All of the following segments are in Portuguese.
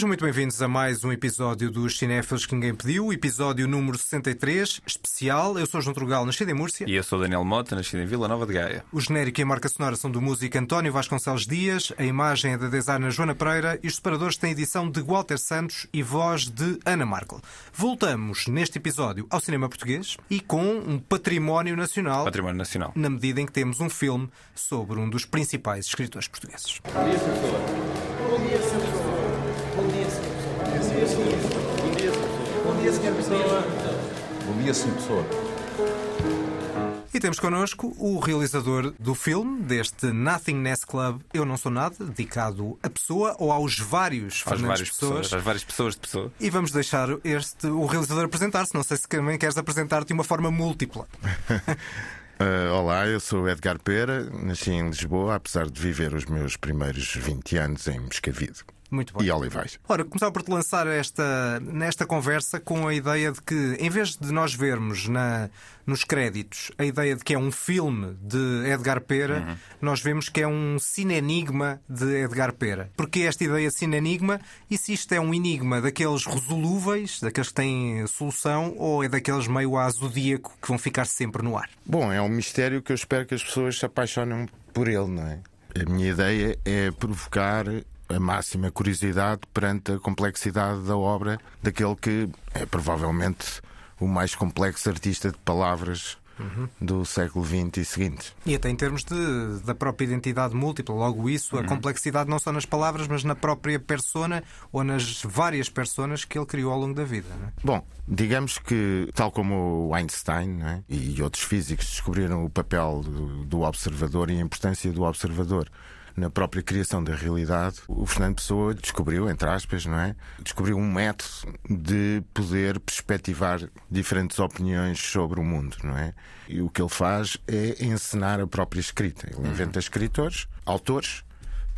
Sejam muito bem-vindos a mais um episódio dos Cinéfilos que Ninguém Pediu, episódio número 63, especial. Eu sou João Trugal, nascido em Múrcia. E eu sou Daniel Mota, nascido em Vila Nova de Gaia. O genérico e a marca sonora são do músico António Vasconcelos Dias, a imagem é da designer Joana Pereira e os separadores têm edição de Walter Santos e voz de Ana Markel. Voltamos neste episódio ao cinema português e com um património nacional. Património nacional. Na medida em que temos um filme sobre um dos principais escritores portugueses. Bom dia, professor. Sr. Pessoa. Bom dia, Sr. Pessoa. E temos connosco o realizador do filme, deste Nothingness Club Eu Não Sou Nada, dedicado à pessoa ou aos vários várias Pessoas. pessoas, às várias pessoas de pessoa. E vamos deixar este, o realizador apresentar-se. Não sei se também queres apresentar-te de uma forma múltipla. Uh, olá, eu sou o Edgar Pera, nasci em Lisboa, apesar de viver os meus primeiros 20 anos em Moscavide Muito bem. e Olivais. Ora, começava por te lançar esta, nesta conversa com a ideia de que, em vez de nós vermos na, nos créditos a ideia de que é um filme de Edgar Pera, nós vemos que é um cine-enigma de Edgar Pera. Porque esta ideia de cine-enigma, e se isto é um enigma daqueles resolúveis, daqueles que têm solução, ou é daqueles meio a zodíaco que vão ficar sempre no ar? Bom, é um mistério que eu espero que as pessoas se apaixonem por ele, não é? A minha ideia é provocar a máxima curiosidade perante a complexidade da obra daquele que é provavelmente o mais complexo artista de palavras do século XX e seguintes. E até em termos de, da própria identidade múltipla, logo isso, a complexidade não só nas palavras, mas na própria persona ou nas várias personas que ele criou ao longo da vida. É? Bom, digamos que, tal como Einstein é? e outros físicos descobriram o papel do, do observador e a importância do observador na própria criação da realidade, o Fernando Pessoa descobriu, entre aspas, não é? Descobriu um método de poder perspectivar diferentes opiniões sobre o mundo, não é? E o que ele faz é encenar a própria escrita. Ele inventa escritores, autores,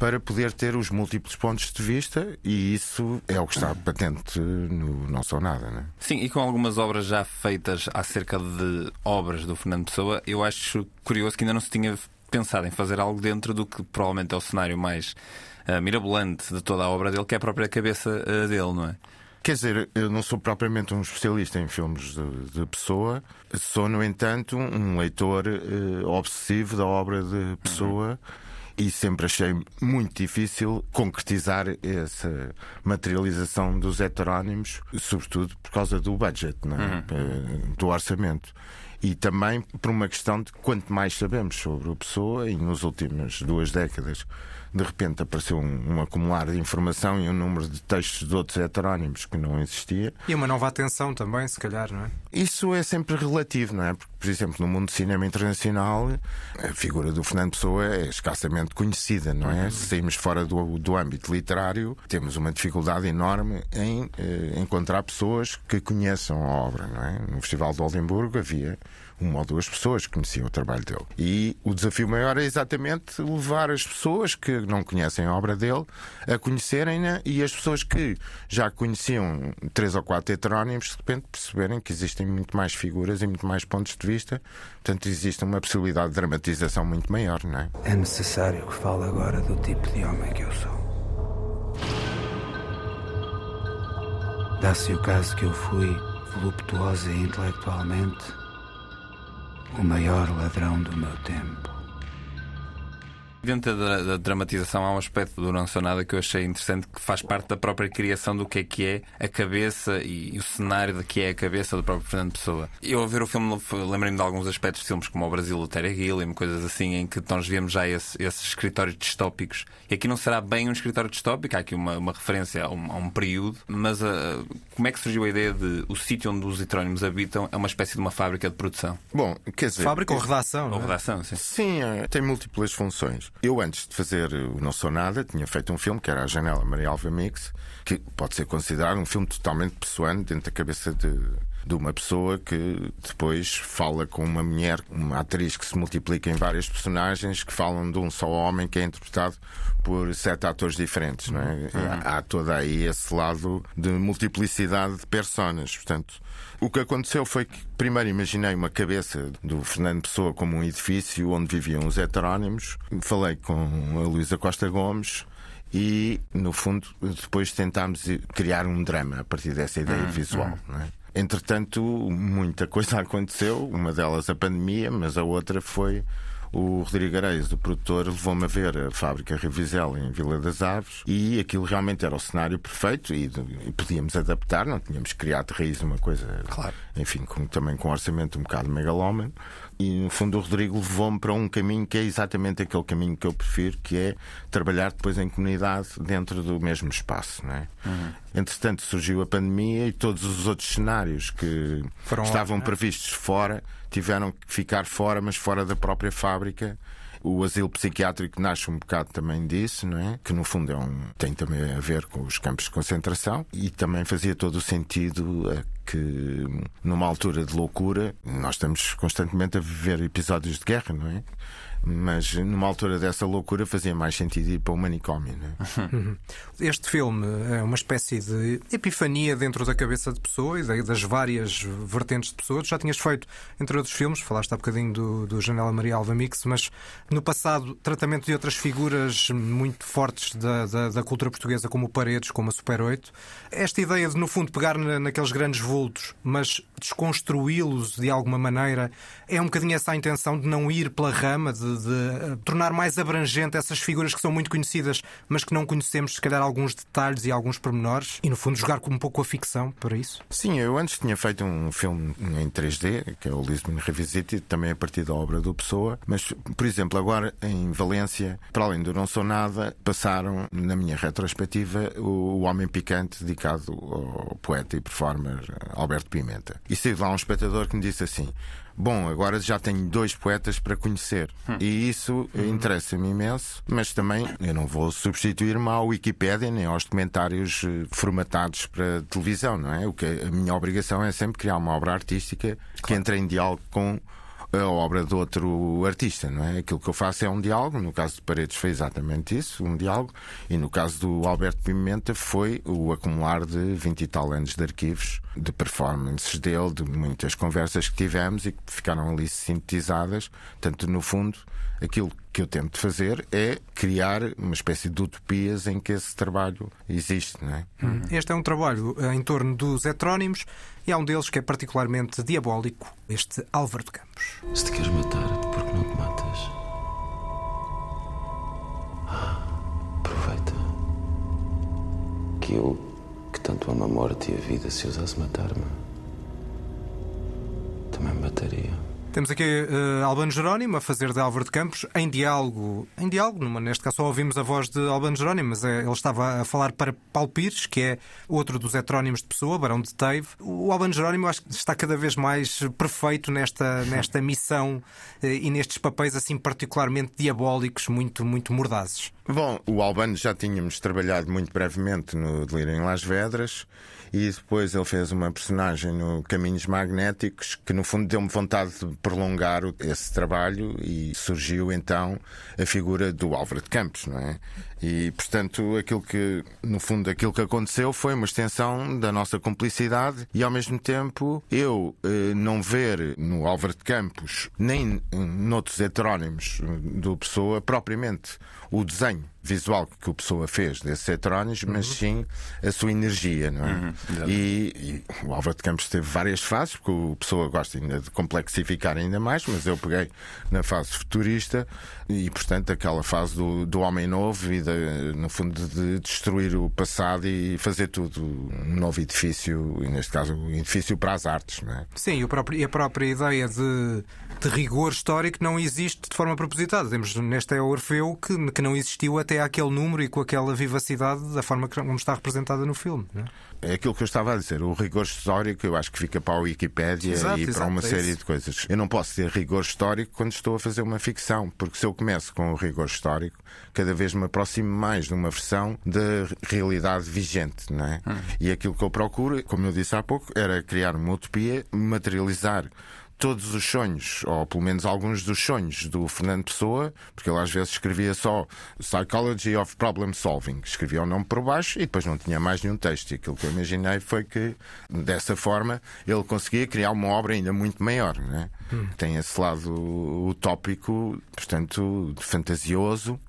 para poder ter os múltiplos pontos de vista e isso é o que está patente no Não Sou Nada, não é? Sim, e com algumas obras já feitas acerca de obras do Fernando Pessoa, eu acho curioso que ainda não se tinha pensado em fazer algo dentro do que provavelmente é o cenário mais ah, mirabolante de toda a obra dele, que é a própria cabeça ah, dele, não é? Quer dizer, eu não sou propriamente um especialista em filmes de, de Pessoa, sou, no entanto, um leitor eh, obsessivo da obra de Pessoa. E sempre achei muito difícil concretizar essa materialização dos heterónimos, sobretudo por causa do budget, é? Eh, do orçamento. E também por uma questão de quanto mais sabemos sobre a pessoa, e nas últimas duas décadas, de repente apareceu um, um acumular de informação e um número de textos de outros heterónimos que não existia. E uma nova atenção também, se calhar, não é? Isso é sempre relativo, não é? Porque, por exemplo, no mundo do cinema internacional, a figura do Fernando Pessoa é escassamente conhecida, não é? Se saímos fora do, do âmbito literário, temos uma dificuldade enorme em eh, encontrar pessoas que conheçam a obra, não é? No Festival de Oldenburgo havia uma ou duas pessoas que conheciam o trabalho dele. E o desafio maior é exatamente levar as pessoas que não conhecem a obra dele a conhecerem-na e as pessoas que já conheciam três ou quatro heterónimos de repente perceberem que existem muito mais figuras e muito mais pontos de vista. Portanto, existe uma possibilidade de dramatização muito maior, não é? É necessário que fale agora do tipo de homem que eu sou. Dá-se o caso que eu fui, voluptuosa intelectualmente, o maior ladrão do meu tempo. Dentro da, da dramatização há um aspecto do Não Sou Nada que eu achei interessante que faz parte da própria criação do que é que é a cabeça e, e o cenário de que é a cabeça do próprio Fernando Pessoa. Eu ao ver o filme lembrei-me de alguns aspectos de filmes como o Brasil, o Terry Gilliam, coisas assim, em que nós vemos já esse, esses escritórios distópicos. E aqui não será bem um escritório distópico, há aqui uma, uma referência a um, a um período, mas ah, como é que surgiu a ideia de o sítio onde os heterónimos habitam é uma espécie de uma fábrica de produção? Bom, quer dizer. Fábrica ou redação, Ou é? redação, sim. Sim, é, tem múltiplas funções. Eu, antes de fazer o Não Sou Nada, tinha feito um filme que era A Janela Maria Alva Mix, que pode ser considerado um filme totalmente pessoante dentro da cabeça de, de uma pessoa que depois fala com uma mulher, uma atriz que se multiplica em várias personagens que falam de um só homem que é interpretado por sete atores diferentes, não é? Há há todo aí esse lado de multiplicidade de personas. Portanto, o que aconteceu foi que primeiro imaginei uma cabeça do Fernando Pessoa como um edifício onde viviam os heterónimos. Falei com a Luísa Costa Gomes e, no fundo, depois tentámos criar um drama a partir dessa ideia visual. Não é? Entretanto, muita coisa aconteceu, uma delas a pandemia, mas a outra foi o Rodrigo Areias, o produtor, levou-me a ver a fábrica Revisel em Vila das Aves e aquilo realmente era o cenário perfeito e, e podíamos adaptar, não tínhamos criado de raiz uma coisa, Claro. enfim, com, também com um orçamento um bocado megalómano. E no fundo o Rodrigo levou-me para um caminho que é exatamente aquele caminho que eu prefiro, que é trabalhar depois em comunidade dentro do mesmo espaço. Não é? Entretanto, surgiu a pandemia e todos os outros cenários que Foram estavam é? previstos fora tiveram que ficar fora, mas fora da própria fábrica. O asilo psiquiátrico nasce um bocado também disso, não é? Que no fundo é um, tem também a ver com os campos de concentração e também fazia todo o sentido que numa altura de loucura nós estamos constantemente a viver episódios de guerra, não é? Mas numa altura dessa loucura fazia mais sentido ir para o manicômio, não é? Este filme é uma espécie de epifania dentro da cabeça de pessoa e da- das várias vertentes de pessoas. Já tinhas feito, entre outros filmes, falaste há bocadinho do, do Janela Maria Alva Mix, mas no passado, tratamento de outras figuras muito fortes da, da, da cultura portuguesa, como o Paredes, como a Super 8. Esta ideia de, no fundo, pegar na- naqueles grandes vultos, mas desconstruí-los de alguma maneira, é um bocadinho essa a intenção de não ir pela rama, de, de, eh, tornar mais abrangente essas figuras que são muito conhecidas, mas que não conhecemos, se calhar, alguns detalhes e alguns pormenores, e no fundo jogar um pouco a ficção para isso. Sim, eu antes tinha feito um filme em 3D, que é o Lisbon Revisited, também a partir da obra do Pessoa, mas, por exemplo, agora em Valência, para além do Não Sou Nada, passaram, na minha retrospectiva, o Homem Picante, dedicado ao poeta e performer Alberto Pimenta. E saiu lá um espectador que me disse assim. Bom, agora já tenho dois poetas para conhecer. E isso interessa-me imenso, mas também eu não vou substituir-me à Wikipédia nem aos documentários eh, formatados para televisão, não é? O que a minha obrigação é sempre criar uma obra artística que entre em diálogo com a obra de outro artista, não é? Aquilo que eu faço é um diálogo, no caso de Paredes foi exatamente isso, um diálogo, e no caso do Alberto Pimenta foi o acumular de 20 e tal anos de arquivos, de performances dele, de muitas conversas que tivemos e que ficaram ali sintetizadas. Portanto, no fundo, aquilo que eu tento fazer é criar uma espécie de utopias em que esse trabalho existe, não é? Este é um trabalho eh, em torno dos heterónimos e há um deles que é particularmente diabólico, este Álvaro de Campos. Se te queres matar, por que não te matas? Ah, aproveita. Que eu, que tanto amo a morte e a vida, se ousasse matar-me, também me mataria. Temos aqui eh, Albano Jerónimo a fazer de Álvaro de Campos em diálogo. Em diálogo, numa- neste caso só ouvimos a voz de Albano Jerónimo, mas eh, ele estava a falar para Paulo Pires, que é outro dos heterónimos de pessoa, Barão de Teive. O Albano Jerónimo acho que está cada vez mais perfeito nesta, nesta missão eh, e nestes papéis assim particularmente diabólicos, muito, muito mordazes. Bom, o Albano já tínhamos trabalhado muito brevemente no Delírio em Las Vedras e depois ele fez uma personagem no Caminhos Magnéticos que no fundo deu-me vontade de prolongar esse trabalho e surgiu então a figura do Álvaro de Campos, não é? E portanto aquilo que no fundo aquilo que aconteceu foi uma extensão da nossa cumplicidade e ao mesmo tempo eu eh, não ver no Álvaro de Campos nem eh, noutros heterónimos eh, do Pessoa propriamente o desenho visual que o Pessoa fez desses heterónimos, mas sim a sua energia, não é? e, e o Álvaro de Campos teve várias fases, porque o Pessoa gosta ainda de complexificar ainda mais, mas eu peguei na fase futurista e, portanto, aquela fase do, do homem novo e, de, no fundo, de destruir o passado e fazer tudo um novo edifício, e neste caso, um edifício para as artes, não é? Sim, e a própria ideia de, de rigor histórico não existe de forma propositada. Temos neste é o Orfeu que, que não existiu até àquele número e com aquela vivacidade da forma como está representada no filme. não é? É aquilo que eu estava a dizer, o rigor histórico eu acho que fica para a Wikipédia Exato, e para exato, uma é série isso. de coisas. Eu não posso ter rigor histórico quando estou a fazer uma ficção, porque se eu começo com o rigor histórico, cada vez me aproximo mais de uma versão da realidade vigente, não é? Hum. E aquilo que eu procuro, como eu disse há pouco, era criar uma utopia, materializar todos os sonhos, ou pelo menos alguns dos sonhos do Fernando Pessoa, porque ele às vezes escrevia só Psychology of Problem Solving, escrevia o nome por baixo e depois não tinha mais nenhum texto. E aquilo que eu imaginei foi que, dessa forma, ele conseguia criar uma obra ainda muito maior. Né? Hum. Tem esse lado utópico, portanto, fantasioso.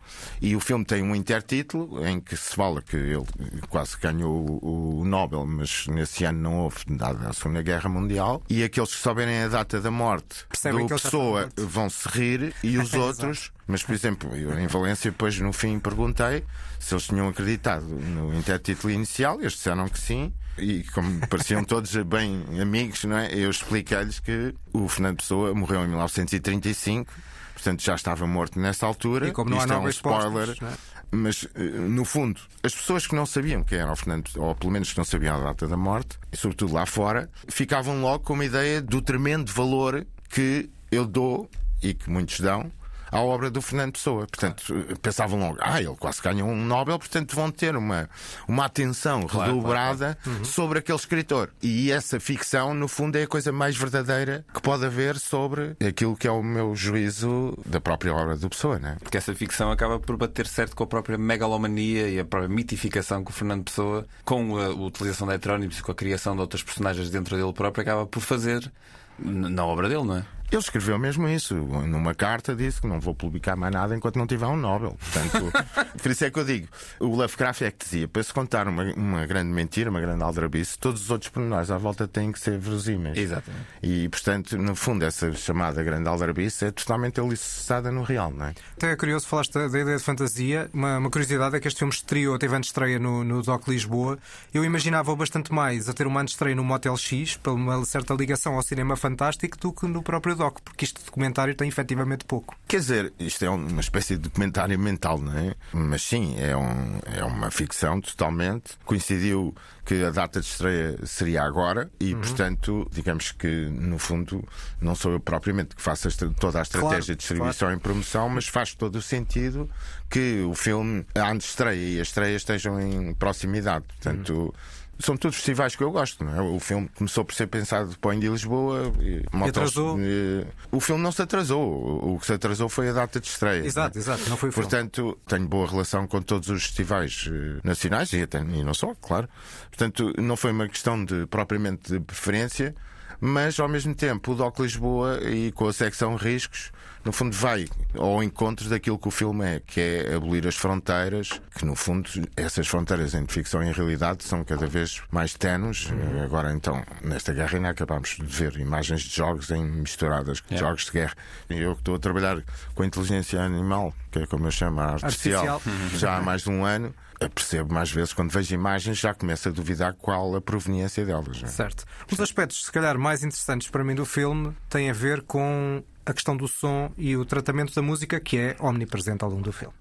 E o filme tem um intertítulo em que se fala que ele quase ganhou o, Nobel, mas nesse ano não houve, dada a Segunda Guerra Mundial. E aqueles que souberem a data da morte Percebem do pessoa vão se rir e os outros. Mas, por exemplo, eu em Valência, depois no fim perguntei se eles tinham acreditado no intertítulo inicial. Eles disseram que sim. E como pareciam todos bem amigos, não é? Eu expliquei-lhes que o Fernando Pessoa morreu em 1935 portanto já estava morto nessa altura. E como não há é um spoiler. Postos, é? Mas, eh, no fundo, as pessoas que não sabiam quem era o Fernando, ou pelo menos que não sabiam a data da morte, e sobretudo lá fora, ficavam logo com uma ideia do tremendo valor que eu dou e que muitos dão à obra do Fernando Pessoa. Portanto, pensavam logo, ah, ele quase ganhou um Nobel, portanto vão ter uma, uma atenção claro, redobrada claro, claro. sobre aquele escritor. E essa ficção, no fundo, é a coisa mais verdadeira que pode haver sobre aquilo que é o meu juízo da própria obra do Pessoa, né? Porque essa ficção acaba por bater certo com a própria megalomania e a própria mitificação que o Fernando Pessoa, com a utilização de heterónimos e com a criação de outras personagens dentro dele próprio, acaba por fazer na obra dele, não é? Ele escreveu mesmo isso. Numa carta disse que não vou publicar mais nada enquanto não tiver um Nobel. Portanto, por isso é que eu digo: o Lovecraft é que dizia, para se contar uma, uma grande mentira, uma grande aldrabice, todos os outros pormenores à volta têm que ser verosímeis. Exatamente. E, portanto, no fundo, essa chamada grande aldrabice é totalmente alicerçada no real, não é? Até é curioso, falaste da ideia de fantasia. Uma, uma curiosidade é que este filme estreou, teve antes estreia no, no Doc Lisboa. Eu imaginava bastante mais a ter uma estreia no Motel X, por uma certa ligação ao cinema fantástico, do que no próprio Doc, porque isto de documentário tem efetivamente pouco. Quer dizer, isto é uma espécie de documentário mental, não é? Mas sim, é, um, é uma ficção totalmente. Coincidiu que a data de estreia seria agora e, uhum. portanto, digamos que, no fundo, não sou eu propriamente que faço toda a estratégia claro, de distribuição claro. e promoção, mas faz todo o sentido que o filme, a estreia e a estreia estejam em proximidade. Portanto. Uhum são todos festivais que eu gosto. Não é? O filme começou por ser pensado para de Lisboa e, e atrasou. E, o filme não se atrasou. O que se atrasou foi a data de estreia. Exato, exato. Não foi o Portanto, tenho boa relação com todos os festivais eh, nacionais e, até, e não só, claro. Portanto, não foi uma questão de propriamente de preferência, mas ao mesmo tempo o DOC Lisboa e com a secção riscos no fundo, vai ao encontro daquilo que o filme é, que é abolir as fronteiras, que no fundo essas fronteiras entre ficção e realidade são cada vez mais tenues. Agora, então, nesta guerra ainda acabamos de ver imagens de jogos em misturadas com yeah. jogos de guerra. Eu que estou a trabalhar com a inteligência animal, que é como eu chamo, a artificial, artificial. já há mais de um ano percebo mais vezes quando vejo imagens já começo a duvidar qual a proveniência delas. É? Certo. Um dos aspectos, se calhar, mais interessantes para mim do filme tem a ver com a questão do som e o tratamento da música que é omnipresente ao longo do filme.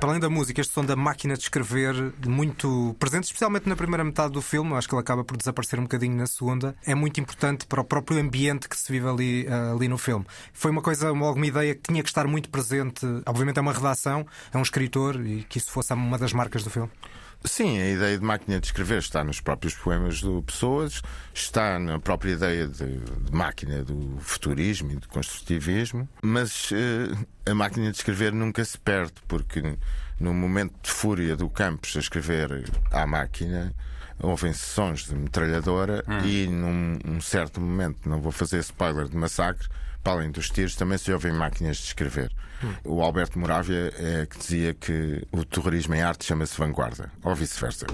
Para além da música, este som da máquina de escrever, muito presente, especialmente na primeira metade do filme, acho que ele acaba por desaparecer um bocadinho na segunda, é muito importante para o próprio ambiente que se vive ali, uh, ali no filme. Foi uma coisa, uma, alguma ideia que tinha que estar muito presente. Obviamente é uma redação, é um escritor, e que isso fosse uma das marcas do filme. Sim, a ideia de máquina de escrever está nos próprios poemas do Pessoas, está na própria ideia de, de máquina do futurismo e do construtivismo, mas uh, a máquina de escrever nunca se perde, porque no momento de fúria do Campos a escrever à máquina, ouvem sons de metralhadora hum. e num um certo momento, não vou fazer spoiler de massacre, para além dos tiros, também se ouvem máquinas de escrever. Hum. O Alberto Moravia é que dizia que o terrorismo em arte chama-se vanguarda, ou vice-versa.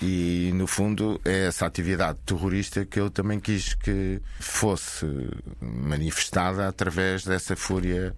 E, no fundo, é essa atividade terrorista que eu também quis que fosse manifestada através dessa fúria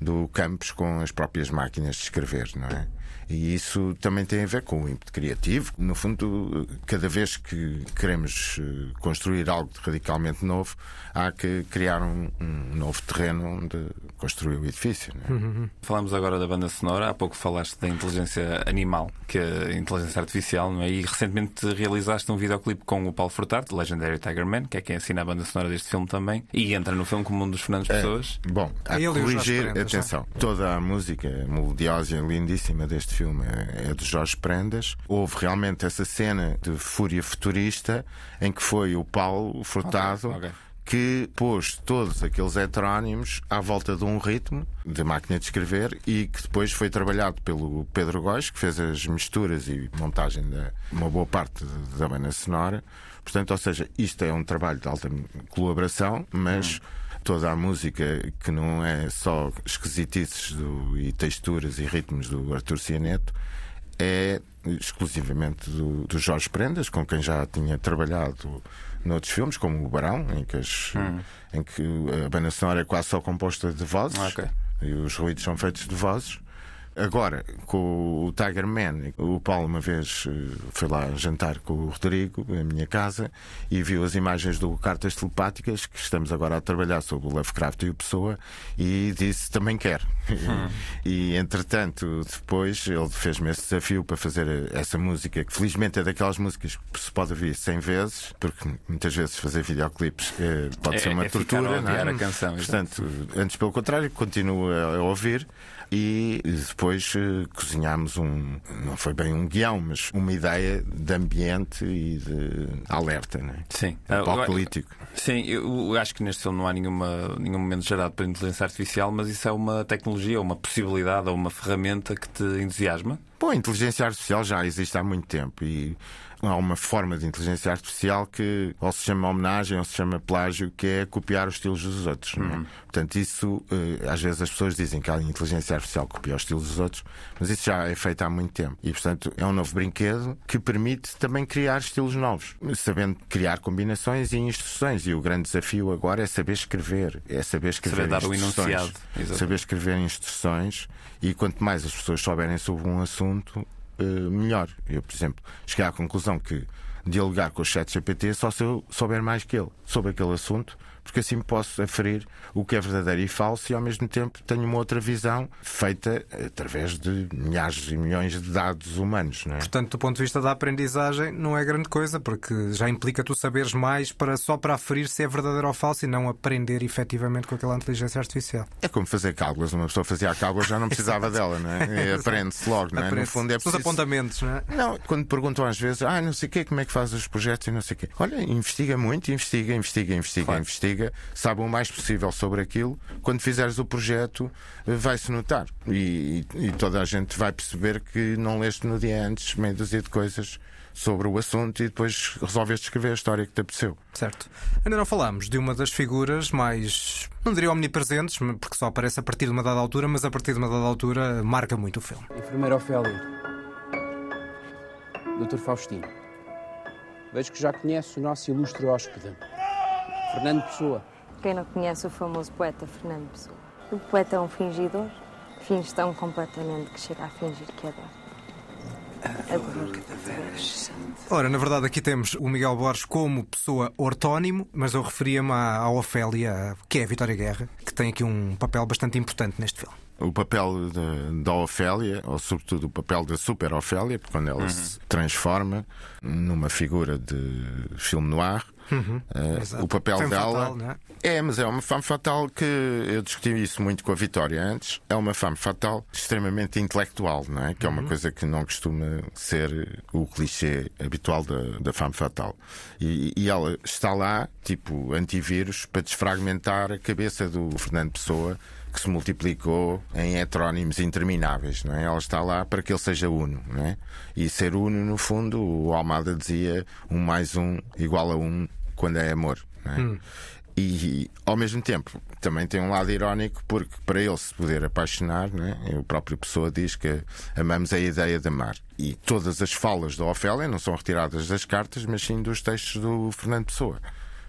do Campos com as próprias máquinas de escrever, não é? E isso também tem a ver com o ímpeto criativo. No fundo, cada vez que queremos eh, construir algo de radicalmente novo, há que criar um, um novo terreno onde construir o edifício. Não é? Falamos agora da banda sonora. Há pouco falaste da inteligência animal, que é a inteligência artificial, não é? E recentemente realizaste um videoclipe com o Paulo Furtado, Legendary Tiger Man, que é quem assina a banda sonora deste filme também, e entra no filme como um dos Fernandes Pessoas. Bom, a corrigir, Prendas, atenção, toda a música melodiosa e lindíssima deste filme é, de Jorge Prendas. Houve realmente essa cena de fúria futurista em que foi o Paulo Furtado. Ok, ok. Que pôs todos aqueles heterónimos à volta de um ritmo de máquina de escrever e que depois foi trabalhado pelo Pedro Góis, que fez as misturas e montagem de uma boa parte da banda sonora. Portanto, ou seja, isto é um trabalho de alta colaboração, mas toda a música que não é só esquisitices do- e texturas e ritmos do Artur Cianeto é exclusivamente do, do Jorge Prendas, com quem já tinha trabalhado noutros filmes, como o Barão, em que, as- em que a banda sonora é quase só composta de vozes Ok. e os ruídos são feitos de vozes. Agora, com o Tiger Man, o Paulo uma vez eh, foi lá jantar com o Rodrigo, em minha casa, e viu as imagens do Cartas Telepáticas, que estamos agora a trabalhar sobre o Lovecraft e o Pessoa, e disse também quer. E, entretanto, depois ele fez-me esse desafio para fazer essa música, que felizmente é daquelas músicas que se pode ouvir 100 vezes, porque muitas vezes fazer videoclipes eh, pode É- ser uma é tortura, não é? a canção. Portanto, antes pelo contrário, continuo a, a ouvir e depois eh, cozinhámos um, não foi bem um guião, mas uma ideia de ambiente e de alerta, né? Sim. Apocalíptico. Sim, eu acho que neste filme não há nenhuma, nenhum momento gerado pela inteligência artificial, mas isso é uma tecnologia, uma possibilidade ou uma ferramenta que te entusiasma. Bom, a inteligência artificial já existe há muito tempo e há uma forma de inteligência artificial que ou se chama homenagem ou se chama plágio, que é copiar os estilos dos outros. é? Portanto, isso, eh, às vezes as pessoas dizem que a inteligência artificial copia os estilos dos outros, mas isso já é feito há muito tempo. E, portanto, é um novo brinquedo que permite também criar estilos novos, sabendo criar combinações e instruções. E o grande desafio agora é saber escrever, é saber escrever Saber dar o instruções. Saber escrever instruções e quanto mais as pessoas souberem sobre um assunto, melhor. Eu, por exemplo, cheguei à conclusão que dialogar com o chat GPT só se eu souber mais que ele sobre aquele assunto, porque assim posso aferir o que é verdadeiro e falso e ao mesmo tempo tenho uma outra visão feita através de milhares e milhões de dados humanos. É? Portanto, do ponto de vista da aprendizagem, não é grande coisa, porque já implica tu saberes mais para, só para aferir se é verdadeiro ou falso e não aprender efetivamente com aquela inteligência artificial. É como fazer cálculos. Uma pessoa fazia cálculos já não precisava dela, não é? Aprende-se logo, não é? No Aprende-se. fundo é Os preciso... apontamentos, não é? Não, quando perguntam às vezes, ah, não sei o quê, como é que faz os projetos e não sei o quê. Olha, investiga muito, investiga, investiga, investiga, investiga, sabe o mais possível sobre aquilo. Quando fizeres o projeto, eh, vai-se notar. E, e- toda a gente vai perceber que não leste no dia antes meia dúzia de coisas sobre o assunto e depois resolveste escrever a história que te apeteceu. Certo. Ainda não falámos de uma das figuras mais, não diria omnipresentes, porque só aparece a partir de uma dada altura, mas a partir de uma dada altura marca muito o filme. Enfermeira Ofélia. Doutor Faustino. Vejo que já conhece o nosso ilustre hóspede. Fernando Pessoa. Quem não conhece o famoso poeta Fernando Pessoa? O poeta é um fingidor. Finge tão completamente que chega a fingir que adora. Adoro. Ora, na verdade, aqui temos o Miguel Borges como pessoa ortónimo, mas eu referia-me à, à Ofélia, que é a Vitória Guerra, que tem aqui um papel bastante importante neste filme. O papel da- da Ofélia, ou sobretudo o papel da Super Ofélia, porque quando ela se transforma numa figura de filme noir, eh, Exato. o papel Femme dela. fatale, não é? É, mas é uma femme fatal que eu discuti isso muito com a Vitória antes. É uma femme fatal extremamente intelectual, não é? Que é uma coisa que não costuma ser o clichê habitual da, da femme fatal. E, e ela está lá, tipo antivírus, para desfragmentar a cabeça do Fernando Pessoa. Que se multiplicou em heterónimos intermináveis, não é? Ela está lá para que ele seja uno, não é? E ser uno, no fundo, o Almada dizia um mais um igual a um quando é amor, não é? E ao mesmo tempo também tem um lado irónico porque para ele se poder apaixonar, né, o próprio Pessoa diz que amamos a ideia de amar. E todas as falas da Ofélia não são retiradas das cartas, mas sim dos textos do Fernando Pessoa.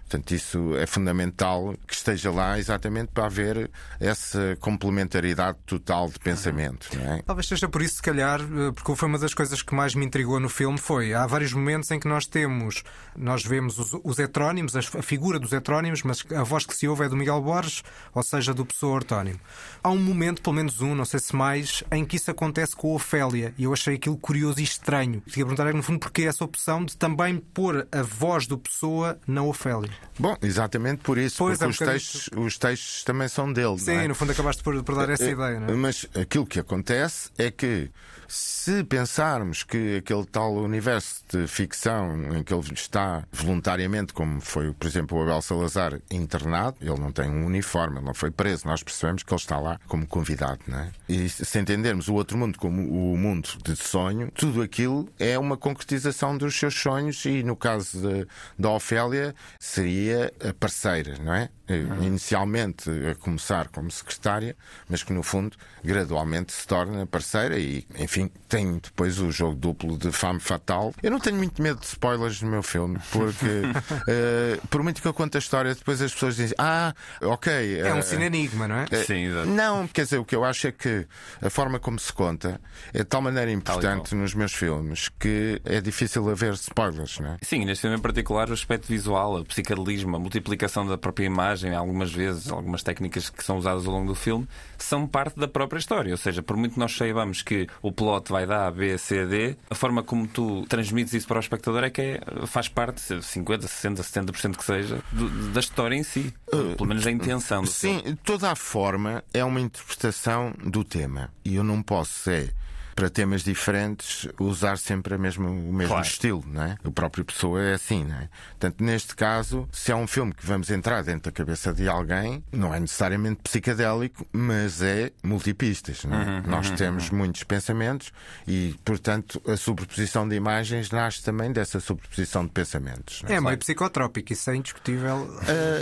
Portanto, isso é fundamental que esteja lá exatamente para haver essa complementaridade total de pensamento. É? Talvez seja por isso, se calhar, eh, porque foi uma das coisas que mais me intrigou no filme foi há vários momentos em que nós temos, nós vemos os, os heterónimos, a figura dos heterónimos, mas a voz que se ouve é do Miguel Borges, ou seja, do Pessoa ortónimo. Há um momento, pelo menos um, não sei se mais, em que isso acontece com a Ofélia e eu achei aquilo curioso e estranho. Queria perguntar, no fundo, porque essa opção de também pôr a voz do Pessoa na Ofélia. Bom, exatamente por isso, Pois, porque é os, textos, os textos também são dele. Sim, é? no fundo acabaste por, por dar essa Eh, ideia, não é? Mas aquilo que acontece é que se pensarmos que aquele tal universo de ficção em que ele está voluntariamente, como foi, por exemplo, o Abel Salazar, internado, ele não tem um uniforme, ele não foi preso, nós percebemos que ele está lá como convidado, não é? E se entendermos o outro mundo como o mundo de sonho, tudo aquilo é uma concretização dos seus sonhos e, no caso da Ofélia, seria a parceira, não é? Eh, Inicialmente a começar como secretária, mas que no fundo gradualmente se torna parceira e, enfim, tem depois o jogo duplo de fame fatal. Eu não tenho muito medo de spoilers no meu filme, porque eh, por muito que eu conte a história, depois as pessoas dizem: Ah, ok. É um eh, cine-enigma, não é? eh, Sim, exato. Não, quer dizer, o que eu acho é que a forma como se conta é de tal maneira Tal importante nos meus filmes que é difícil haver spoilers, não é? Sim, neste filme em particular, o aspecto visual, o psicadelismo, a multiplicação da própria imagem, algumas vezes, algumas técnicas que são usadas ao longo do filme, são parte da própria história. Ou seja, por muito que nós saibamos que o plot vai dar A, B, C, D, a forma como tu transmites isso para o espectador é que é- faz parte, 50, 60, 70% que seja, do- da história em si. Pelo menos a intenção do filme. Sim, toda a forma é uma interpretação do tema. E eu não posso, é, para temas diferentes, usar sempre a mesma, o mesmo Claro. estilo, não é? O próprio Pessoa é assim, não é? Portanto, neste caso, se é um filme que vamos entrar dentro da cabeça de alguém, não é necessariamente psicadélico, mas é multipistas, não é? Nós temos muitos pensamentos e, portanto, a sobreposição de imagens nasce também dessa sobreposição de pensamentos. não É meio psicotrópico, isso é indiscutível.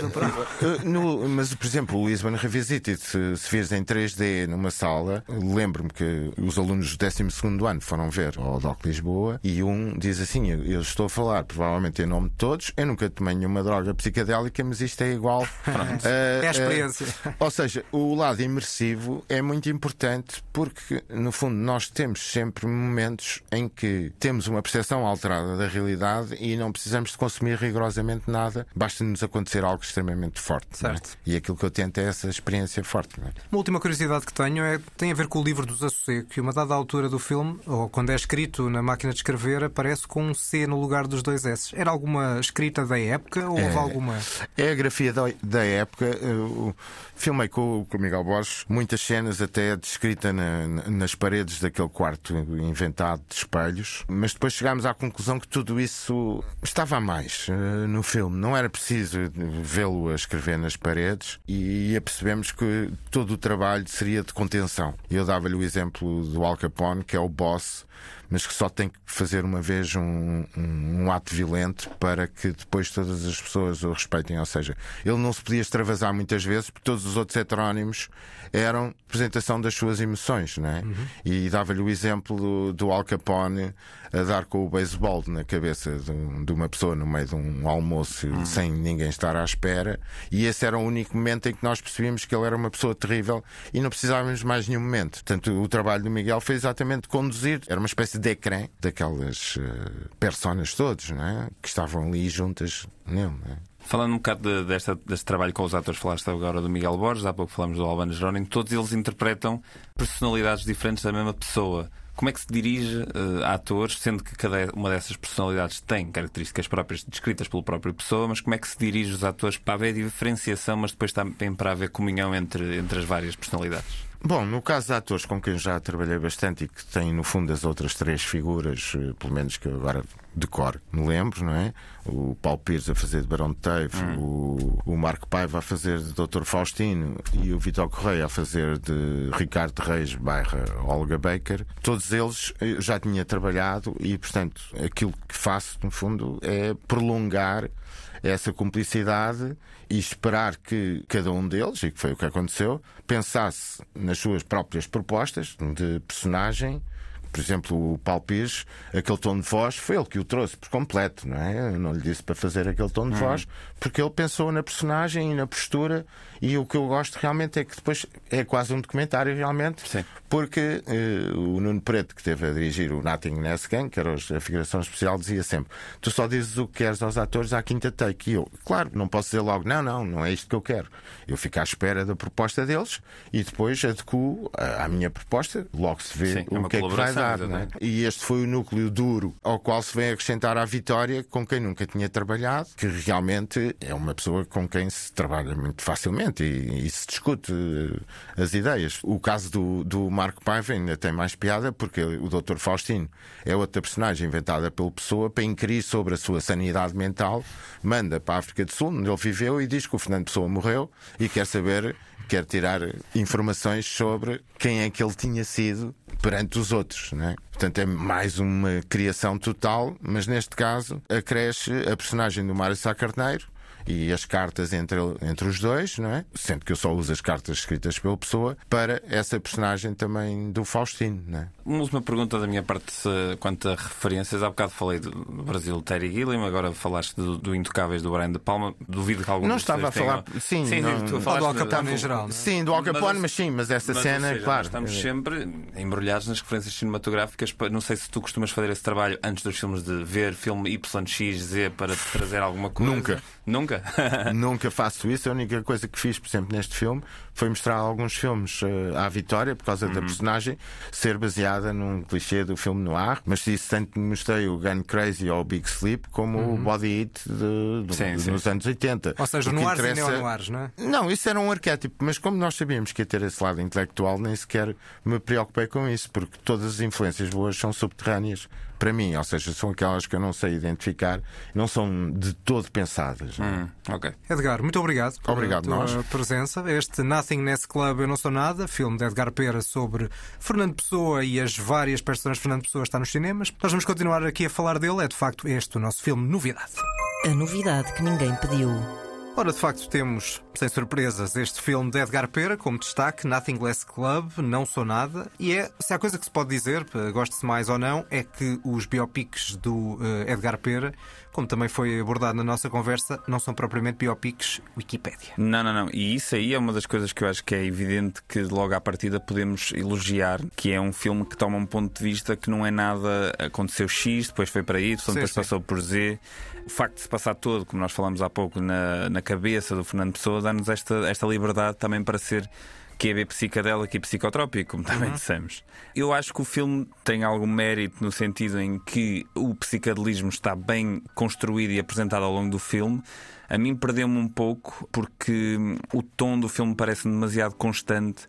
Uh, no- mas, por exemplo, o Lisbon Revisited, se, se vires em 3D numa sala, lembro-me que os alunos 12 ano foram ver ao DOC Lisboa e um diz assim: eu, eu estou a falar provavelmente em nome de todos, eu nunca tomei nenhuma droga psicadélica, mas isto é igual. Uh, É a uh, experiência. ou seja, o lado imersivo é muito importante porque, no fundo, nós temos sempre momentos em que temos uma percepção alterada da realidade e não precisamos de consumir rigorosamente nada, basta-nos acontecer algo extremamente forte. é? Certo. E aquilo que eu tento é essa experiência forte. é? Uma última curiosidade que tenho é, tem a ver com o livro do Desassossego, que uma dada altura do filme, ou quando é escrito na máquina de escrever, aparece com um C no lugar dos dois S. Era alguma escrita da época ou houve alguma. É a grafia da, da época. Eu filmei com, o- com o Miguel Borges muitas cenas até descrita na- na- nas paredes daquele quarto inventado de espelhos, mas depois chegámos à conclusão que tudo isso estava a mais eh, no filme. Não era preciso vê-lo a escrever nas paredes e apercebemos que todo o trabalho seria de contenção. Eu dava-lhe o exemplo do Al Capone, que é o boss mas que só tem que fazer uma vez um, um- um ato violento para que depois todas as pessoas o respeitem. Ou seja, ele não se podia extravasar muitas vezes, porque todos os outros heterónimos eram representação das suas emoções, não é? E dava-lhe o exemplo do, Al Capone a dar com o beisebol na cabeça de, um- de uma pessoa no meio de um almoço sem ninguém estar à espera, e esse era o único momento em que nós percebíamos que ele era uma pessoa terrível e não precisávamos de mais nenhum momento. Portanto, o trabalho do Miguel foi exatamente conduzir, era uma espécie de ecrã daquelas eh, personas todos, não é? Que estavam ali juntas nele, não é? Falando um bocado de- desta, deste trabalho com os atores, falaste agora do Miguel Borges, há pouco falamos do Albano Jerónimo, todos eles interpretam personalidades diferentes da mesma pessoa. Como é que se dirige eh, a atores, sendo que cada uma dessas personalidades tem características próprias descritas pela própria pessoa, mas como é que se dirige os atores para haver diferenciação, mas depois também para haver comunhão entre, entre as várias personalidades? Bom, no caso de atores com quem já trabalhei bastante e que têm no fundo as outras três figuras, eh, pelo menos que eu agora de cor me lembro, não é? O Paulo Pires a fazer de Barão de Teve, o, o Marco Paiva a fazer de Dr. Faustino e o Vitor Correia a fazer de Ricardo Reis barra Olga Baker. Todos eles eu já tinha trabalhado e, portanto, aquilo que faço, no fundo, é prolongar essa cumplicidade e esperar que cada um deles, e que foi o que aconteceu, pensasse nas suas próprias propostas de personagem Por exemplo, o Paulo Pires, aquele tom de voz, foi ele que o trouxe por completo, não é? Eu não lhe disse para fazer aquele tom de voz, porque ele pensou na personagem e na postura, e o que eu gosto realmente é que depois é quase um documentário, realmente, Sim. porque eh, o Nuno Preto, que teve a dirigir o Nothing Ness Gang, que era a figuração especial, dizia sempre: Tu só dizes o que queres aos atores à quinta take. E eu, claro, não posso dizer logo, não, não, não é isto que eu quero. Eu fico à espera da proposta deles e depois adequo a- à minha proposta, logo se vê Sim, é o uma que é que vai colaboração, dar. não é? exatamente. E este foi o núcleo duro ao qual se vem acrescentar a Vitória, com quem nunca tinha trabalhado, que realmente é uma pessoa com quem se trabalha muito facilmente e, e se discute eh, as ideias. O caso do, do Marco Paiva ainda tem mais piada, porque o Dr. Faustino é outra personagem inventada pela pessoa para inquirir sobre a sua sanidade mental, manda para a África do Sul, onde ele viveu, e diz que o Fernando Pessoa morreu e quer saber, quer tirar informações sobre quem é que ele tinha sido perante os outros, não é? Portanto, é mais uma criação total, mas neste caso acresce a personagem do Mário Sá Carneiro e as cartas entre, entre os dois, não é? Sendo que eu só uso as cartas escritas pela pessoa para essa personagem também do Faustino, não é? Uma última pergunta da minha parte quanto a referências. Há bocado falei do Brasil Terry Gilliam, agora falaste do, do Intocáveis do Brian de Palma. Duvido que algum Não estava a falar- tenham- sim, sim, não- tu do Al Capone em geral, não é? Sim, do Al Mas- Capone, mas, sim, mas essa Mas, cena, seja, claro. nós Estamos sempre embrulhados nas referências cinematográficas. Não sei se tu costumas fazer esse trabalho antes dos filmes de ver filme YXZ para te trazer alguma coisa. Nunca. Nunca? Nunca faço isso. A única coisa que fiz, por exemplo, neste filme foi mostrar alguns filmes eh, à Vitória, por causa Uhum. da personagem ser baseada num clichê do filme noir. Mas isso tanto mostrei o Gun Crazy ou o Big Sleep como o Body Eat de, de- Sim, sim. nos anos 80. Ou seja, O que noirs interessa- e neo-noirs, não é? Não, isso era um arquétipo, mas como nós sabíamos que ia ter esse lado intelectual, nem sequer me preocupei com isso, porque todas as influências boas são subterrâneas para mim, ou seja, são aquelas que eu não sei identificar, não são de todo pensadas. é? Hum, ok. Edgar, muito obrigado por Obrigado, tua nós. presença. Este Nothingness Club Eu Não Sou Nada, filme de Edgar Pera sobre Fernando Pessoa e as várias personagens de Fernando Pessoa está nos cinemas. Nós vamos continuar aqui a falar dele. É de facto este o nosso filme Novidade. A novidade que ninguém pediu. Ora, de facto, temos, sem surpresas, este filme de Edgar Pera como destaque, Nothing Less Club, Não Sou Nada. E é, se há coisa que se pode dizer, goste-se mais ou não, é que os biopics do eh, Edgar Pera, como também foi abordado na nossa conversa, não são propriamente biopics Wikipédia. Não, não, não. E isso aí é uma das coisas que eu acho que é evidente que logo à partida podemos elogiar, que é um filme que toma um ponto de vista que não é nada aconteceu X, depois foi para Y, depois sim. passou por Z. O facto de se passar todo, como nós falamos há pouco, na, na cabeça do Fernando Pessoa, dá-nos esta, esta liberdade também para ser que é psicadélico e psicotrópico, como também dissemos. Eu acho que o filme tem algum mérito no sentido em que o psicadelismo está bem construído e apresentado ao longo do filme. A mim perdeu-me um pouco porque o tom do filme parece demasiado constante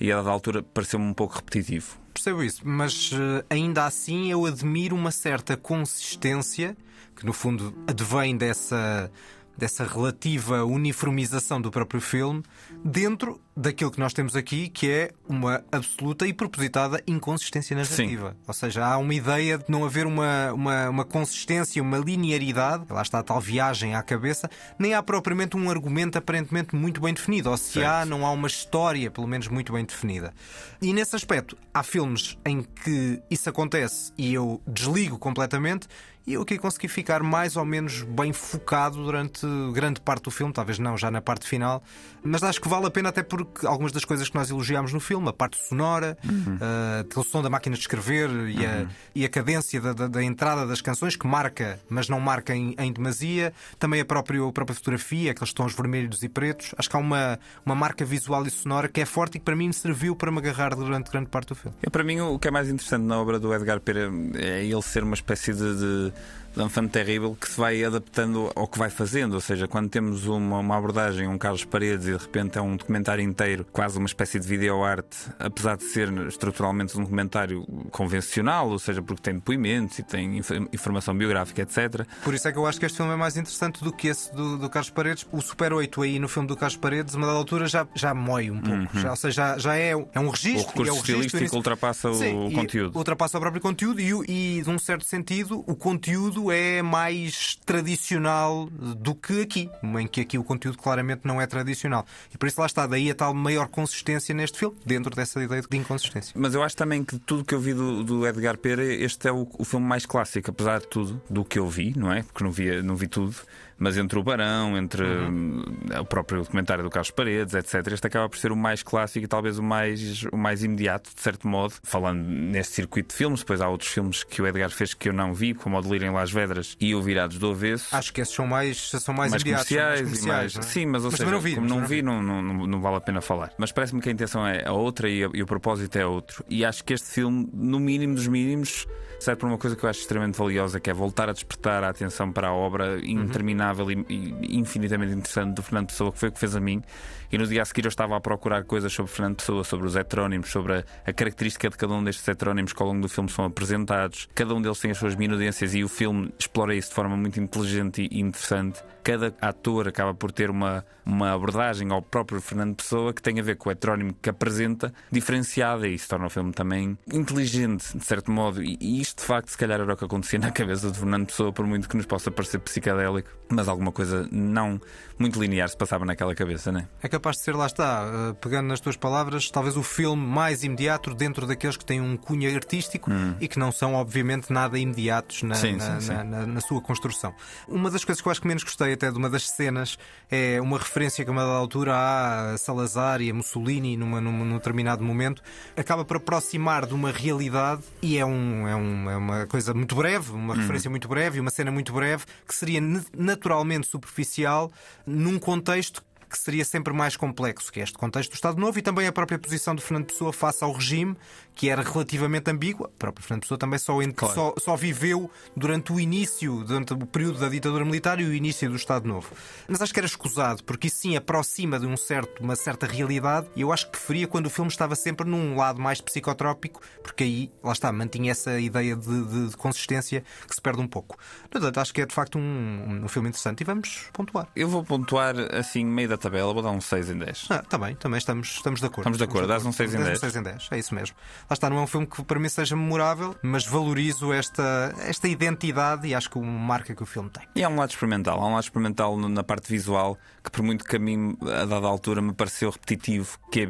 e a dada altura pareceu-me um pouco repetitivo. Percebo isso, mas eh, ainda assim eu admiro uma certa consistência que no fundo advém dessa dessa relativa uniformização do próprio filme dentro daquilo que nós temos aqui, que é uma absoluta e propositada inconsistência narrativa. Ou seja, há uma ideia de não haver uma, uma, uma consistência, uma linearidade, lá está a tal viagem à cabeça, nem há propriamente um argumento aparentemente muito bem definido. Ou se há, não há uma história, pelo menos, muito bem definida. E nesse aspecto, há filmes em que isso acontece e eu desligo completamente. E eu aqui consegui ficar mais ou menos bem focado durante grande parte do filme, talvez não já na parte final, mas acho que vale a pena até porque algumas das coisas que nós elogiámos no filme, a parte sonora, uh, aquele som da máquina de escrever e, a, e a cadência da, da- da entrada das canções, que marca, mas não marca em, em demasia, também a própria, a própria fotografia, aqueles tons vermelhos e pretos. Acho que há uma, uma marca visual e sonora que é forte e que para mim serviu para me agarrar durante grande parte do filme. Eu, para mim, o que é mais interessante na obra do Edgar Pera é ele ser uma espécie de, de, de enfant terrível que se vai adaptando ao que vai fazendo. Ou seja, quando temos uma, uma abordagem, um Carlos Paredes e de repente é um documentário inteiro, quase uma espécie de videoarte, apesar de ser estruturalmente um documentário convencional, ou seja, porque tem depoimentos e tem inf- informação biográfica, etc. Por isso é que eu acho que este filme é mais interessante do que esse do, do Carlos Paredes. O Super 8 aí no filme do Carlos Paredes, a uma dada altura, já, já mói um pouco. Já, ou seja, já, já é, é um registro. O recurso é o estilístico ultrapassa o Sim, e conteúdo. Ultrapassa o próprio conteúdo e, o- e, de um certo sentido, o conteúdo é mais tradicional do que aqui, em que aqui o conteúdo claramente não é tradicional. E por isso lá está, daí a tal maior consistência neste filme, dentro dessa ideia de inconsistência. Mas eu acho também que tudo que eu vi do, do Edgar Pera, este é o, o filme mais clássico, apesar de tudo, do que eu vi, não é? Porque não vi, não vi tudo. Mas entre o Barão, entre uhum. o próprio documentário do Carlos Paredes, etc., este acaba por ser o mais clássico e talvez o mais, o mais imediato, de certo modo. Falando neste circuito de filmes, depois há outros filmes que o Edgar fez que eu não vi, como O Delírio em Las Vedras e O Virados do Avesso. Acho que esses são mais, são mais, mais imediatos, comerciais, mais comerciais e mais. É? Sim, mas, ou mas seja, não vi, como não, não vi, não, não, não, vale a pena falar. Mas parece-me que a intenção é a outra e, a, e o propósito é outro. E acho que este filme, no mínimo dos mínimos, serve para uma coisa que eu acho extremamente valiosa, que é voltar a despertar a atenção para a obra interminável uhum. e, e, infinitamente interessante do Fernando Pessoa, que foi o que fez a mim. E no dia a seguir eu estava a procurar coisas sobre Fernando Pessoa, sobre os heterónimos, sobre a, a característica de cada um destes heterónimos que ao longo do filme são apresentados. Cada um deles tem as suas minudências e o filme explora isso de forma muito inteligente e interessante. Cada ator acaba por ter uma, uma abordagem ao próprio Fernando Pessoa que tem a ver com o heterónimo que apresenta, diferenciada, e isso torna o filme também inteligente, de certo modo. E, e isto, de facto, se calhar era o que acontecia na cabeça de Fernando Pessoa, por muito que nos possa parecer psicadélico, mas alguma coisa não muito linear se passava naquela cabeça, não é? É capaz de ser, lá está, eh, pegando nas tuas palavras, talvez o filme mais imediato dentro daqueles que têm um cunho artístico hum. e que não são, obviamente, nada imediatos na, sim, na, sim, sim. Na, na, sua construção. Uma das coisas que eu acho que menos gostei até de uma das cenas é uma referência que a uma dada altura há a Salazar e a Mussolini numa, num, num determinado momento acaba por aproximar de uma realidade e é, um, é, um, é uma coisa muito breve, uma hum. referência muito breve e uma cena muito breve que seria naturalmente superficial num contexto que seria sempre mais complexo, que é este contexto do Estado Novo e também a própria posição de Fernando Pessoa face ao regime, que era relativamente ambígua. O próprio Fernando Pessoa também só, claro. só, só, viveu durante o início, durante o período da ditadura militar e o início do Estado Novo. Mas acho que era escusado, porque isso sim aproxima de um certo, uma certa realidade e eu acho que preferia quando o filme estava sempre num lado mais psicotrópico, porque aí, lá está, mantinha essa ideia de, de, de consistência que se perde um pouco. Portanto, acho que é de facto um, um filme interessante e vamos pontuar. Eu vou pontuar assim, meio da tabela, vou dar um 6 em 10. Ah, também, também estamos, estamos de acordo. Estamos de acordo, dás um 6 em 10. Um 6 em 10, é isso mesmo. Lá está, não é um filme que para mim seja memorável, mas valorizo esta, esta identidade e acho que uma marca que o filme tem. E há um lado experimental, há um lado experimental na parte visual que, por muito que a mim, a dada altura, me pareceu repetitivo, que é.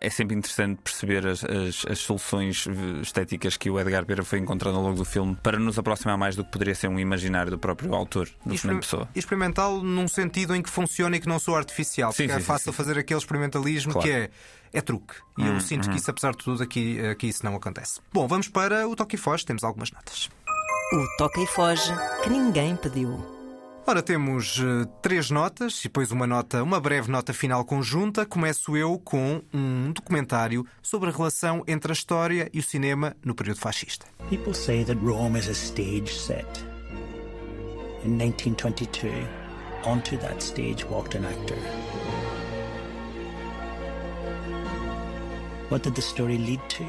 É sempre interessante perceber as, as, as soluções estéticas que o Edgar Pera foi encontrando ao longo do filme para nos aproximar mais do que poderia ser um imaginário do próprio autor, do Fernando Pessoa. Experimental num sentido em que funciona e que não sou artificial, sim, porque sim, é fácil sim, fazer aquele experimentalismo claro. que é é truque. E Hum, eu sinto que isso, apesar de tudo, aqui, aqui isso não acontece. Bom, vamos para o Toque e Foge, temos algumas notas. O Toca e Foge que ninguém pediu. Ora, temos uh, três notas e depois uma nota, uma breve nota final conjunta. Começo eu com um documentário sobre a relação entre a história e o cinema no período fascista. People say that Rome is a stage set. In 1922, onto that stage walked an actor. What did the story lead to?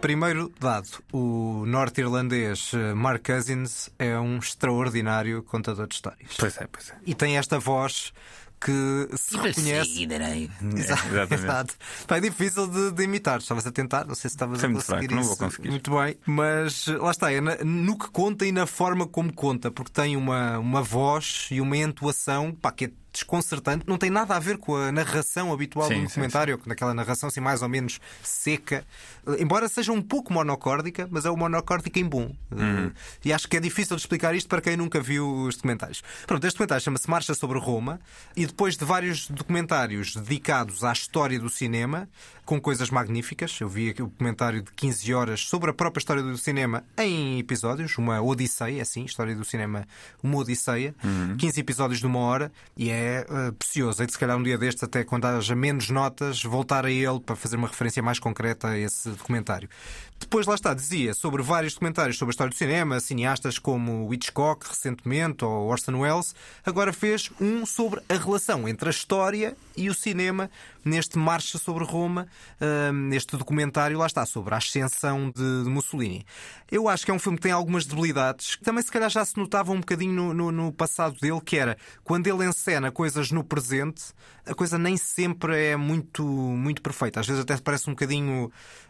Primeiro dado, o norte-irlandês eh, Mark Cousins é um extraordinário contador de histórias. Pois é, pois é. E tem esta voz que se reconhece. Exato, exato. É difícil de, de, imitar. Estavas a tentar, não sei se estavas Foi a conseguir fraco, isso. não vou conseguir. Muito bem, mas lá está, é no que conta e na forma como conta, porque tem uma, uma voz e uma entoação pá, que é desconcertante, não tem nada a ver com a narração habitual Sim, do documentário, sim, naquela narração assim mais ou menos seca, embora seja um pouco monocórdica, mas é uma monocórdica em bom. Uhum. E acho que é difícil de explicar isto para quem nunca viu os documentários. Pronto, este documentário chama-se Marcha sobre Roma e depois de vários documentários dedicados à história do cinema, com coisas magníficas, eu vi aqui o documentário de 15 horas sobre a própria história do cinema em episódios, uma odisseia, assim, história do cinema, uma odisseia, Uhum. 15 episódios de uma hora e é uh, precioso. É de se calhar um dia destes, até quando haja menos notas, voltar a ele para fazer uma referência mais concreta a esse documentário. Depois, lá está, dizia sobre vários documentários sobre a história do cinema, cineastas como Hitchcock, recentemente, ou Orson Welles. Agora fez um sobre a relação entre a história e o cinema neste Marcha sobre Roma, uh, neste documentário, lá está, sobre a ascensão de, de, Mussolini. Eu acho que é um filme que tem algumas debilidades, que também se calhar já se notava um bocadinho no, no, no passado dele, que era quando ele encena coisas no presente, a coisa nem sempre é muito, muito perfeita. Às vezes até parece um bocadinho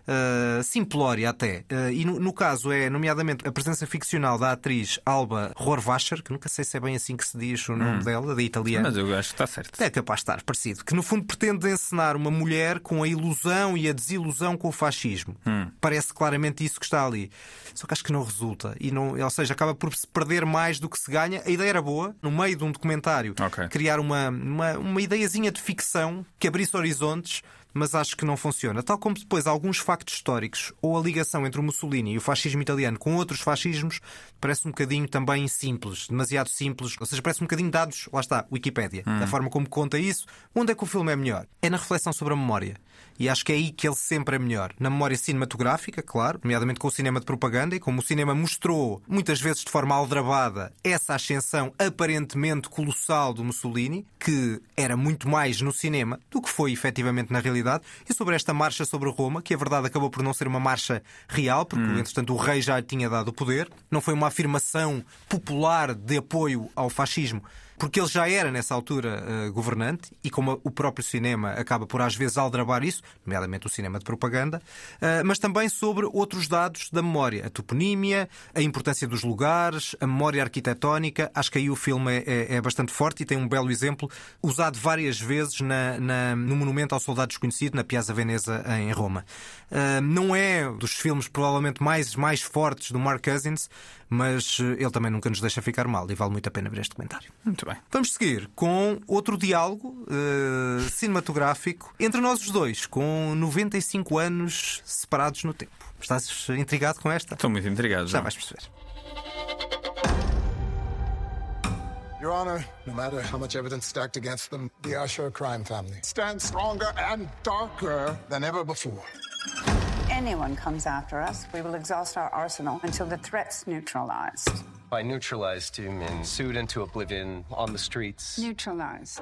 uh, simplória até. Uh, e no, no, caso é, nomeadamente, a presença ficcional da atriz Alba Rohrwacher, que nunca sei se é bem assim que se diz o nome Hum. dela, da italiana. Mas eu acho que está certo. É capaz de estar parecido. Que no fundo pretende encenar uma mulher com a ilusão e a desilusão com o fascismo. Hum. Parece claramente isso que está ali. Só que acho que não resulta. E não, ou seja, acaba por se perder mais do que se ganha. A ideia era boa, no meio de um documentário, Ok. criar uma, uma, uma ideiazinha de ficção que abrisse horizontes. Mas acho que não funciona. Tal como depois alguns factos históricos ou a ligação entre o Mussolini e o fascismo italiano com outros fascismos parece um bocadinho também simples, demasiado simples. Ou seja, parece um bocadinho dados, lá está, Wikipédia, Hum. da forma como conta isso. Onde é que o filme é melhor? É na reflexão sobre a memória. E acho que é aí que ele sempre é melhor. Na memória cinematográfica, claro, nomeadamente com o cinema de propaganda, e como o cinema mostrou, muitas vezes de forma aldrabada, essa ascensão aparentemente colossal do Mussolini, que era muito mais no cinema do que foi efetivamente na realidade, e sobre esta marcha sobre Roma, que a verdade acabou por não ser uma marcha real, porque entretanto o rei já lhe tinha dado o poder, não foi uma afirmação popular de apoio ao fascismo porque ele já era nessa altura eh, governante e como o próprio cinema acaba por às vezes aldrabar isso, nomeadamente o cinema de propaganda, eh, mas também sobre outros dados da memória, a toponímia, a importância dos lugares, a memória arquitetónica. Acho que aí o filme é, é- é bastante forte e tem um belo exemplo usado várias vezes na- na- no Monumento ao Soldado Desconhecido, na Piazza Veneza, em Roma. Eh, não é dos filmes provavelmente mais, mais fortes do Mark Cousins, mas ele também nunca nos deixa ficar mal e vale muito a pena ver este comentário. Muito bem. Vamos seguir com outro diálogo eh, cinematográfico entre nós os dois, com 95 anos separados no tempo. Estás intrigado com esta? Estou muito intrigado. Já já. vais perceber. Your Honor, no matter how much evidence stacked against them, the Usher crime family stands stronger and darker than ever before. anyone comes after us, we will exhaust our arsenal until the threat's neutralized. By neutralized, do you mean sued into oblivion on the streets? Neutralized.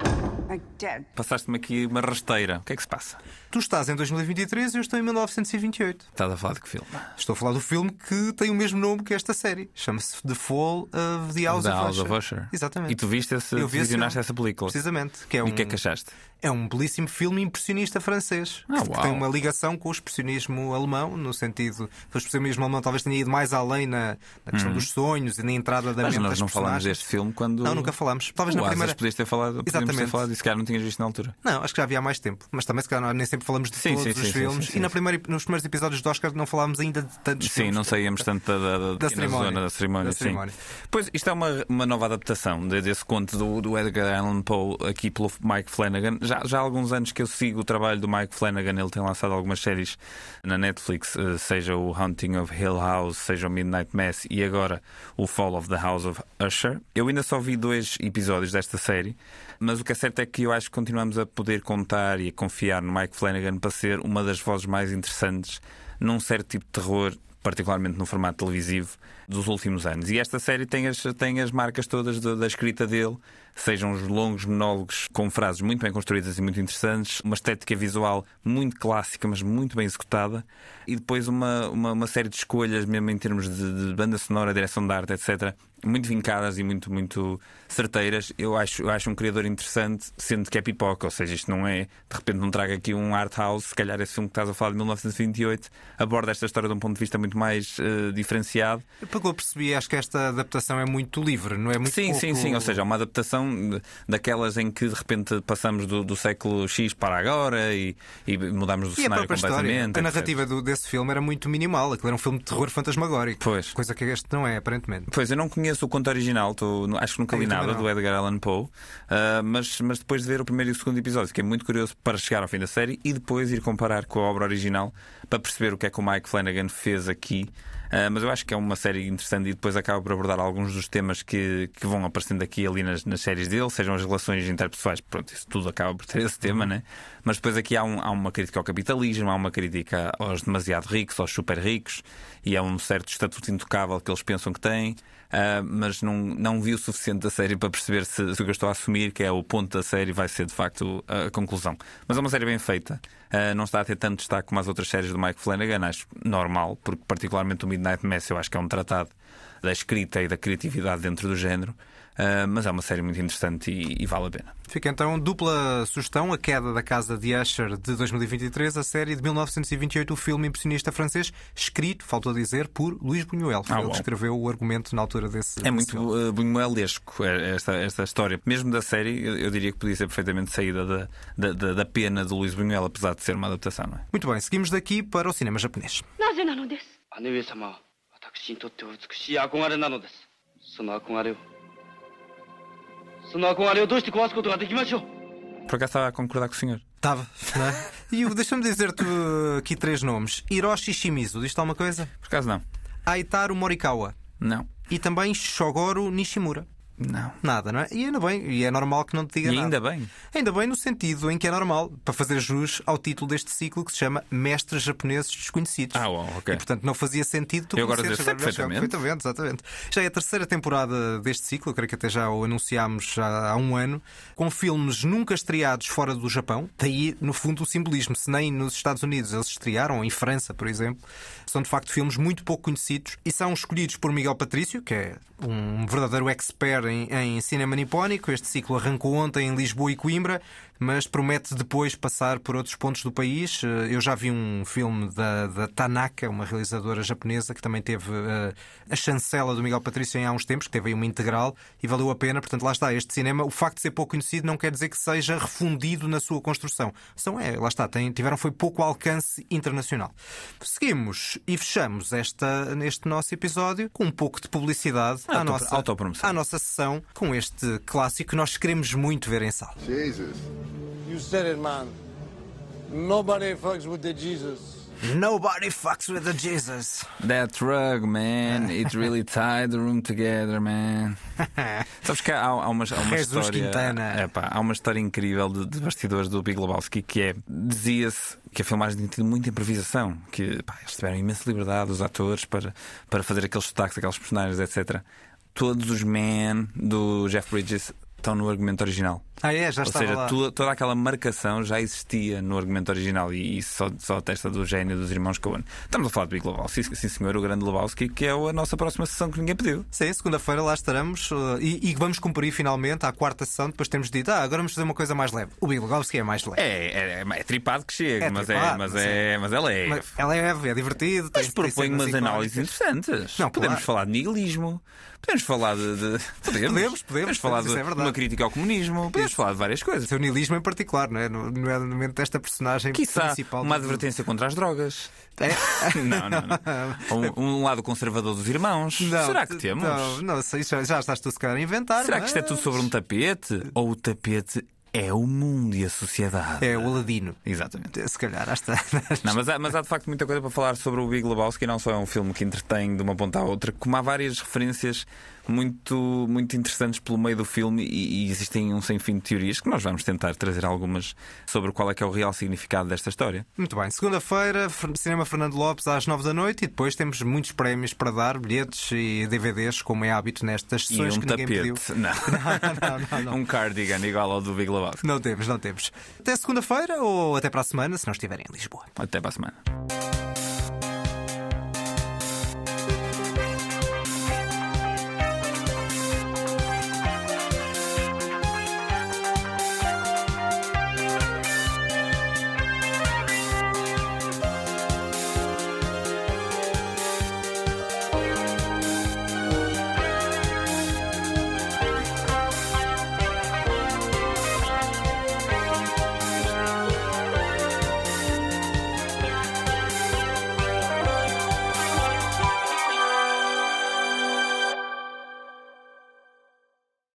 Like dead. Passaste-me aqui uma rasteira. O que é que se passa? Tu estás em 2023 e eu estou em 1928. Estás a falar de que filme? Estou a falar do filme que tem o mesmo nome que esta série. Chama-se The Fall of the House, The of, House Usher. of Usher. Exatamente. E tu viste esse, Eu vi esse visionaste filme. essa película? Precisamente. Que é E um, o que é que achaste? É um belíssimo filme impressionista francês. Ah, que uau. tem uma ligação com o expressionismo alemão, no sentido que o expressionismo alemão talvez tenha ido mais além na, na questão Uhum. dos sonhos e na entrada da Mas mente nós não personagens. deste filme quando. Não, nunca falamos. Talvez o na Asas primeira. podias ter falado, podíamos ter Exatamente. falado e se calhar não tinhas visto na altura. Não, acho que já havia há mais tempo. Mas também, se calhar, nem sempre falamos de Sim, todos sim, os sim, sim, filmes. sim, sim, e na sim. primeira, nos primeiros episódios do Oscar não falámos ainda de tantos Sim, filmes. não saíamos tanto da, da, da, cerimónia. zona da cerimónia. Da sim. cerimónia. Pois isto é uma, uma nova adaptação de- desse conto do, do Edgar Allan Poe aqui pelo Mike Flanagan. Já, já há alguns anos que eu sigo o trabalho do Mike Flanagan, ele tem lançado algumas séries na Netflix, eh, seja o Haunting of Hill House, seja o Midnight Mass e agora o Fall of the House of Usher. Eu ainda só vi dois episódios desta série, mas o que é certo é que eu acho que continuamos a poder contar e a confiar no Mike Flanagan para ser uma das vozes mais interessantes num certo tipo de terror particularmente no formato televisivo, dos últimos anos. E esta série tem as, tem as marcas todas da, da escrita dele, sejam os longos monólogos com frases muito bem construídas e muito interessantes, uma estética visual muito clássica, mas muito bem executada, e depois uma, uma, uma série de escolhas, mesmo em termos de, de banda sonora, direção de arte, etc., muito vincadas e muito, muito certeiras. Eu acho, eu acho um criador interessante, sendo que é pipoca, ou seja, isto não é, de repente, não traga aqui um art house, se calhar esse filme que estás a falar de 1928 aborda esta história de um ponto de vista muito mais eh, diferenciado. Pelo que eu percebi, acho que esta adaptação é muito livre, não é muito Sim, pouco... sim, sim. Ou seja, é uma adaptação daquelas em que de repente passamos do, do século X para agora e, e mudamos do E a cenário história, completamente. a narrativa do- desse filme era muito minimal. Aquilo era um filme de terror fantasmagórico. Pois. Coisa que este não é, aparentemente. Pois, eu não conheço o conto original, tô- acho que nunca li também nada não. do Edgar Allan Poe, ah, mas, mas depois de ver o primeiro e o segundo episódio, fiquei muito curioso para chegar ao fim da série e depois ir comparar com a obra original para perceber o que é que o Mike Flanagan fez aqui. Ah, mas eu acho que é uma série interessante e depois acaba por abordar alguns dos temas que, que vão aparecendo aqui e ali nas, nas séries dele, sejam as relações interpessoais, pronto, isso tudo acaba por ter esse tema, né? Mas depois aqui há, um- há uma crítica ao capitalismo, há uma crítica aos demasiado ricos, aos super ricos, e há um certo estatuto intocável que eles pensam que têm. Uh, mas não, não vi o suficiente da série para perceber se, se o que eu estou a assumir, que é o ponto da série, vai ser de facto a conclusão. Mas é uma série bem feita, Uh, não está a ter tanto destaque como as outras séries do Mike Flanagan, acho normal, porque particularmente o Midnight Mass eu acho que é um tratado da escrita e da criatividade dentro do género. Uh, mas é uma série muito interessante e, e, vale a pena. Fica então dupla sugestão: A Queda da Casa de Usher de 2023, a série de 1928, o filme impressionista francês, escrito, faltou dizer, por Luís Buñuel. Foi Ah, ele bom. que escreveu o argumento na altura desse. É desse muito filme. uh, buñuelesco eh, esta, esta história. Mesmo da série, eu, eu diria que podia ser perfeitamente saída da, da, da, da pena de Luís Buñuel, apesar de ser uma adaptação, não é? Muito bem, seguimos daqui para o cinema japonês. なぜなのです姉上様は私にとってお美しい憧れなのですその憧れを por acaso estava a concordar com o senhor. Estava, não é? E Hugo, deixa-me dizer-te uh, aqui três nomes: Hiroshi Shimizu, diz-te alguma coisa? Por acaso não. Aitaru Morikawa. Não. E também Shogoro Nishimura. Não. Nada, não é? E ainda bem, e é normal que não te diga E nada. ainda bem. Ainda bem no sentido em que é normal, para fazer jus ao título deste ciclo que se chama Mestres Japoneses Desconhecidos. Ah, uau, ok. E portanto não fazia sentido tu Eu agora sei perfeitamente. perfeitamente, exatamente. Já é a terceira temporada deste ciclo, eu creio que até já o anunciámos já há um ano, com filmes nunca estreados fora do Japão. Daí, no fundo, o simbolismo. Se nem nos Estados Unidos eles estrearam, em França, por exemplo, são de facto filmes muito pouco conhecidos e são escolhidos por Miguel Patrício, que é um verdadeiro expert em, em cinema nipónico. Este ciclo arrancou ontem em Lisboa e Coimbra, mas promete depois passar por outros pontos do país. Eh, Eu já vi um filme da, da Tanaka, uma realizadora japonesa, que também teve eh, a chancela do Miguel Patrício em há uns tempos, que teve aí uma integral e valeu a pena. Portanto, lá está. Este cinema, o facto de ser pouco conhecido não quer dizer que seja refundido na sua construção. São, é, lá está, tem, tiveram foi pouco alcance internacional. Seguimos e fechamos esta, neste nosso episódio com um pouco de publicidade à nossa, à nossa sessão com este clássico que nós queremos muito ver em sala. Jesus. You said it, man. Nobody fucks with the Jesus. Nobody fucks with the Jesus. That drug, man, it really tied the room together, man. Sabes que há, há uma, há uma Jesus história. Quintana. Epá, há uma história incrível de, de bastidores do Big Lebowski que é. Dizia-se que a filmagem tinha tido muita improvisação, que pá, eles tiveram imensa liberdade, os atores, para, para fazer aqueles sotaques, aqueles personagens, etc. Todos os men do Jeff Bridges estão no argumento original. Ah, é? Já Ou estava seja, lá. tu- toda aquela marcação já existia no argumento original e isso só, só testa do gênio dos irmãos Coen. Estamos a falar do Big Lebowski, sim senhor, o grande Lebowski, que é a nossa próxima sessão que ninguém pediu. Sim, segunda-feira lá estaremos uh, e, e vamos cumprir finalmente à quarta sessão. Depois temos dito, ah, agora vamos fazer uma coisa mais leve. O Big Lebowski é mais leve. É, é, é tripado que chega, É mas, tripado, é, mas, mas é, mas é leve. Mas é leve, é divertido. Mas propõe umas análises interessantes. Não, podemos claro. falar de nihilismo, podemos falar de. de- Podemos, Podemos, podemos, falar isso de, é uma crítica ao comunismo, podemos falar de várias coisas. Seu nihilismo em particular, não é? No- Nomeadamente desta personagem Quiçá principal. uma advertência contra as drogas. É? Não, não, não. Um, um lado conservador dos irmãos. Não, Será que temos? Não, não sei, já, já estás tu se calhar a inventar. Será que isto é mas- tudo sobre um tapete? Ou o tapete é o mundo e a sociedade? É o Aladino. Exatamente. Se calhar, está. Não, mas, há, mas há de facto muita coisa para falar sobre o Big Lebowski. Não só é um filme que entretém de uma ponta à outra, como há várias referências muito, muito interessantes pelo meio do filme e, e existem um sem fim de teorias que nós vamos tentar trazer algumas sobre qual é que é o real significado desta história. Muito bem, segunda-feira, Cinema Fernando Lopes às nove da noite e depois temos muitos prémios para dar, bilhetes e DVDs, como é hábito nestas E sessões um que ninguém pediu. tapete. Não. não, não, não. Um cardigan igual ao do Big Lebowski. Não temos, não temos. Até segunda-feira ou até para a semana, se não estiverem em Lisboa. Até para a semana.